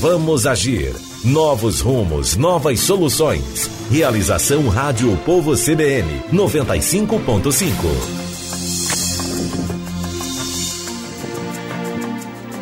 Vamos agir. Novos rumos, novas soluções. Realização Rádio Povo CBN 95.5.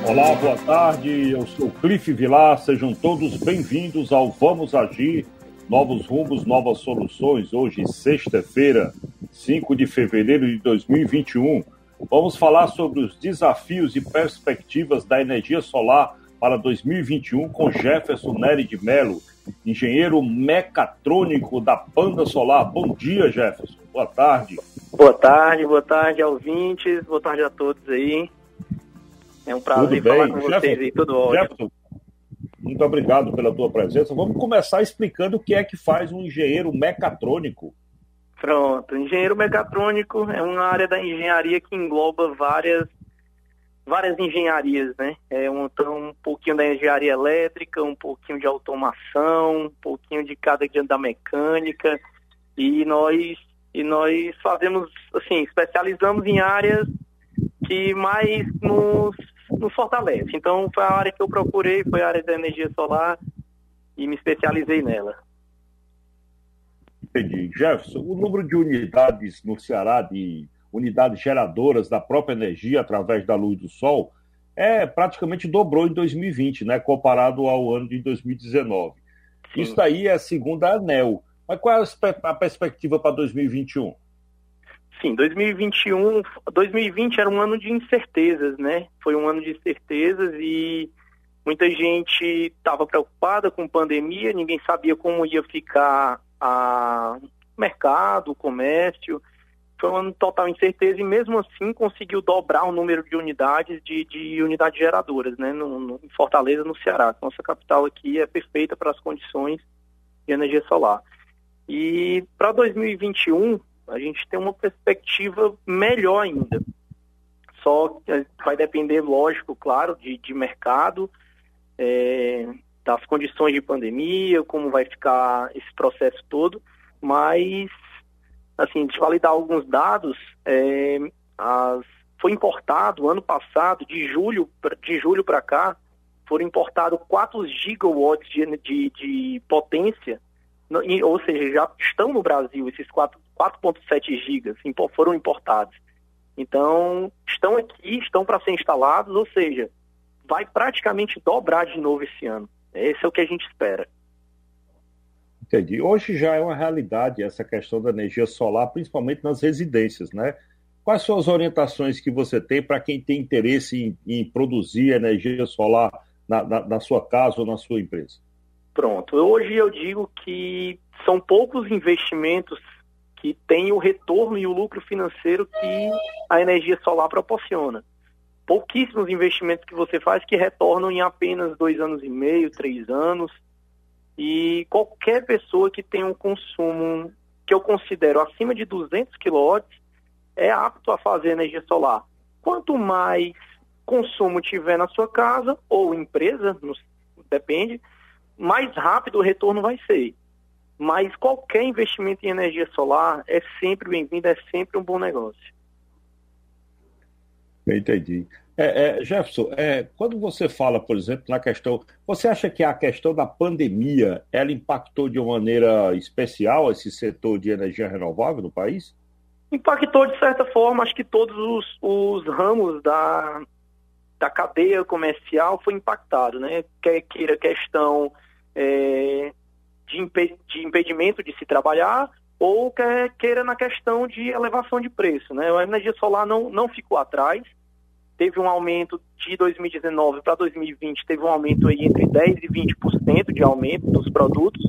Olá, boa tarde. Eu sou Cliff Vilar. Sejam todos bem-vindos ao Vamos Agir. Novos rumos, novas soluções. Hoje, sexta-feira, 5 de fevereiro de 2021. Vamos falar sobre os desafios e perspectivas da energia solar para 2021 com Jefferson Nery de Mello, engenheiro mecatrônico da Panda Solar. Bom dia, Jefferson. Boa tarde. Boa tarde, boa tarde, ouvintes. Boa tarde a todos aí. É um prazer falar com Jefferson, vocês aí, tudo ótimo. Jefferson, muito obrigado pela tua presença. Vamos começar explicando o que é que faz um engenheiro mecatrônico. Pronto, engenheiro mecatrônico é uma área da engenharia que engloba várias várias engenharias, né? É um, então, um pouquinho da engenharia elétrica, um pouquinho de automação, um pouquinho de cada da mecânica e nós e nós fazemos assim especializamos em áreas que mais nos, nos fortalece. Então foi a área que eu procurei, foi a área da energia solar e me especializei nela. Entendi. Jefferson, o número de unidades no Ceará, de unidades geradoras da própria energia através da luz do sol, é praticamente dobrou em 2020, né, comparado ao ano de 2019. Sim. Isso daí é segundo a ANEL. Mas qual é a perspectiva para 2021? Sim, 2021, 2020 era um ano de incertezas, né? Foi um ano de incertezas e muita gente estava preocupada com pandemia, ninguém sabia como ia ficar a mercado, o comércio. Foi um ano total incerteza e mesmo assim conseguiu dobrar o número de unidades de, de unidades geradoras, né? No, no, em Fortaleza, no Ceará. Nossa capital aqui é perfeita para as condições de energia solar. E para 2021 a gente tem uma perspectiva melhor ainda. Só vai depender, lógico, claro, de, de mercado, é, das condições de pandemia, como vai ficar esse processo todo, mas, assim, de validar alguns dados, é, as, foi importado ano passado, de julho, de julho para cá, foram importados 4 gigawatts de, de, de potência, ou seja, já estão no Brasil esses 4,7 gigas, foram importados. Então, estão aqui, estão para ser instalados, ou seja, vai praticamente dobrar de novo esse ano. Esse é o que a gente espera. Entendi. Hoje já é uma realidade essa questão da energia solar, principalmente nas residências, né? Quais são as orientações que você tem para quem tem interesse em, em produzir energia solar na, na, na, sua casa ou na sua empresa? Pronto. Hoje eu digo que são poucos investimentos que têm o retorno e o lucro financeiro que a energia solar proporciona pouquíssimos investimentos que você faz que retornam em apenas dois anos e meio, três anos. E qualquer pessoa que tenha um consumo que eu considero acima de 200 kW é apto a fazer energia solar. Quanto mais consumo tiver na sua casa ou empresa, depende, mais rápido o retorno vai ser. Mas qualquer investimento em energia solar é sempre bem-vindo, é sempre um bom negócio. Entendi. É, é, Jefferson, é, quando você fala, por exemplo, na questão, você acha que a questão da pandemia ela impactou de uma maneira especial esse setor de energia renovável no país? Impactou de certa forma, acho que todos os, os ramos da, da cadeia comercial foi impactado, né? Quer queira questão é, de, impe, de impedimento de se trabalhar ou quer queira na questão de elevação de preço, né? A energia solar não, não ficou atrás, teve um aumento de 2019 para 2020, teve um aumento aí entre 10% e 20% de aumento dos produtos,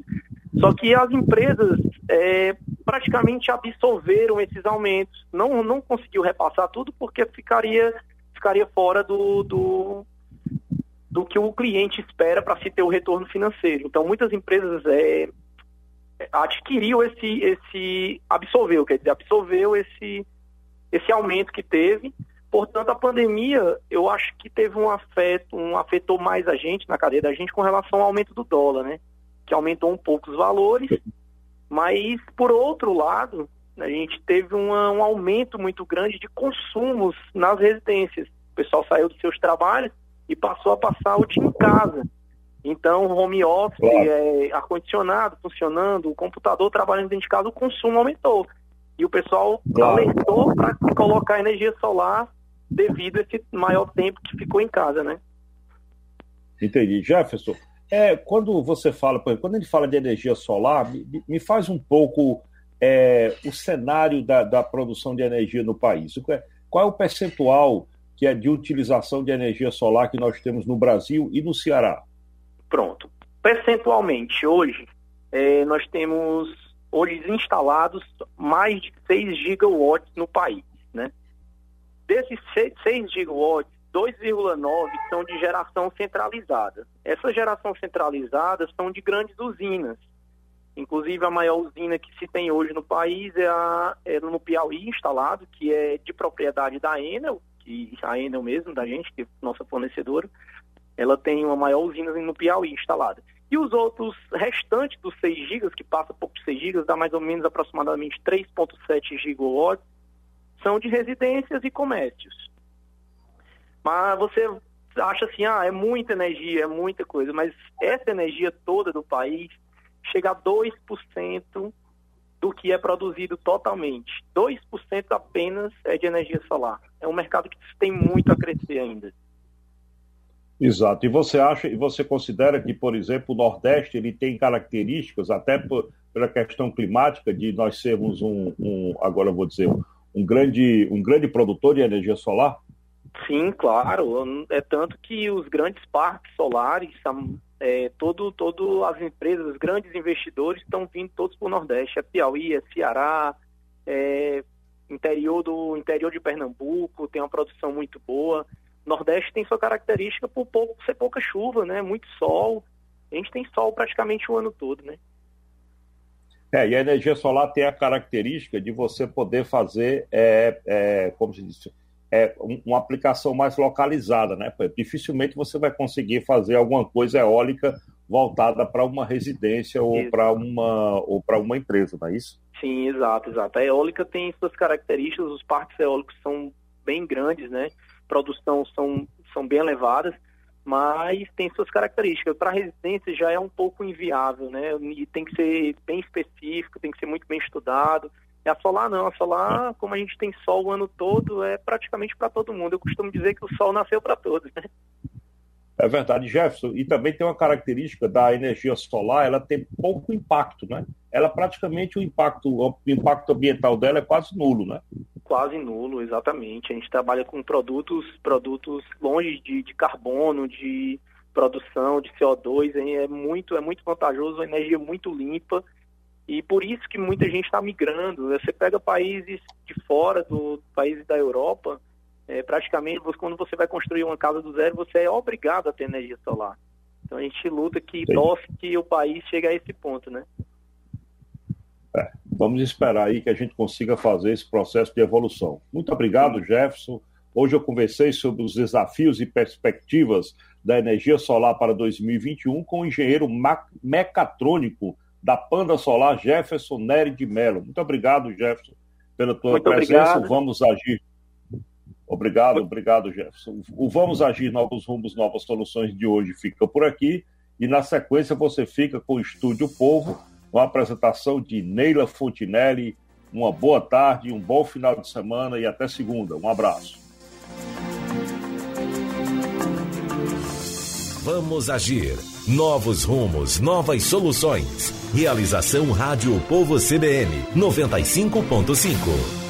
só que as empresas é, praticamente absorveram esses aumentos, não, não conseguiu repassar tudo porque ficaria, ficaria fora do, do, do que o cliente espera para se ter o retorno financeiro. Então, muitas empresas é, adquiriu esse, esse, absorveu, quer dizer, absorveu esse, esse aumento que teve Portanto, a pandemia, eu acho que teve um afeto, um afetou mais a gente, na cadeia da gente, com relação ao aumento do dólar, né? Que aumentou um pouco os valores, mas, por outro lado, a gente teve uma, um aumento muito grande de consumos nas residências. O pessoal saiu dos seus trabalhos e passou a passar o dia em casa. Então, home office, claro. é, ar-condicionado funcionando, o computador trabalhando dentro de casa, o consumo aumentou. E o pessoal claro. alertou para colocar energia solar devido a esse maior tempo que ficou em casa, né? Entendi. Jefferson, é, quando você fala, quando a gente fala de energia solar, me, me faz um pouco é, o cenário da, da, produção de energia no país. É, qual é o percentual que é de utilização de energia solar que nós temos no Brasil e no Ceará? Pronto. Percentualmente, hoje, é, nós temos hoje instalados mais de 6 gigawatts no país. Desses 6 gigawatts, 2,9 são de geração centralizada. Essas geração centralizada são de grandes usinas. Inclusive, a maior usina que se tem hoje no país é, a, é no Piauí instalado, que é de propriedade da Enel, que a Enel mesmo, da gente, que é nossa fornecedora, ela tem uma maior usina no Piauí instalada. E os outros restantes dos 6 gigas, que passa pouco de 6 gigas, dá mais ou menos aproximadamente 3,7 gigawatts, são de residências e comércios. Mas você acha assim, ah, é muita energia, é muita coisa, mas essa energia toda do país chega a 2% do que é produzido totalmente. 2% apenas é de energia solar. É um mercado que tem muito a crescer ainda. Exato. E você acha, e você considera que, por exemplo, o Nordeste ele tem características, até por, pela questão climática, de nós sermos um, um agora vou dizer, um grande, um grande produtor de energia solar? Sim, claro. É tanto que os grandes parques solares, é, todo, todo as empresas, os grandes investidores estão vindo todos para o Nordeste. É Piauí, é Ceará, é interior do interior de Pernambuco, tem uma produção muito boa. Nordeste tem sua característica por pouco, ser pouca chuva, né? Muito sol. A gente tem sol praticamente o ano todo, né? É, e a energia solar tem a característica de você poder fazer, é, é, como se diz, é, uma aplicação mais localizada, né? Dificilmente você vai conseguir fazer alguma coisa eólica voltada para uma residência ou para uma ou para uma empresa, não é isso? Sim, exato, exato. A eólica tem suas características, os parques eólicos são bem grandes, né? Produção são, são bem elevadas, mas tem suas características. Para residência já é um pouco inviável, né? E tem que ser bem específico, tem que ser muito bem estudado. E a solar não, a solar, como a gente tem sol o ano todo, é praticamente para todo mundo. Eu costumo dizer que o sol nasceu para todos, né? É verdade, Jefferson. E também tem uma característica da energia solar, ela tem pouco impacto, né? Ela praticamente o impacto, o impacto ambiental dela é quase nulo, né? Quase nulo, exatamente. A gente trabalha com produtos, produtos longe de, de carbono, de produção de CO2, é muito, é muito vantajoso, a energia muito limpa e por isso que muita gente está migrando. Você pega países de fora do países da Europa, é, praticamente quando você vai construir uma casa do zero, você é obrigado a ter energia solar. Então a gente luta que torce que o país chegue a esse ponto, né? É, vamos esperar aí que a gente consiga fazer esse processo de evolução. Muito obrigado, Jefferson. Hoje eu conversei sobre os desafios e perspectivas da energia solar para 2021 com o engenheiro mecatrônico da Panda Solar, Jefferson Nery de Mello. Muito obrigado, Jefferson, pela tua Muito presença. Obrigado. Vamos agir. Obrigado, obrigado, Jefferson. O Vamos Agir Novos Rumos, Novas Soluções de hoje fica por aqui. E na sequência você fica com o Estúdio Povo, com a apresentação de Neila Fontinelli. Uma boa tarde, um bom final de semana e até segunda. Um abraço. Vamos agir. Novos rumos, novas soluções. Realização Rádio Povo CBN 95.5.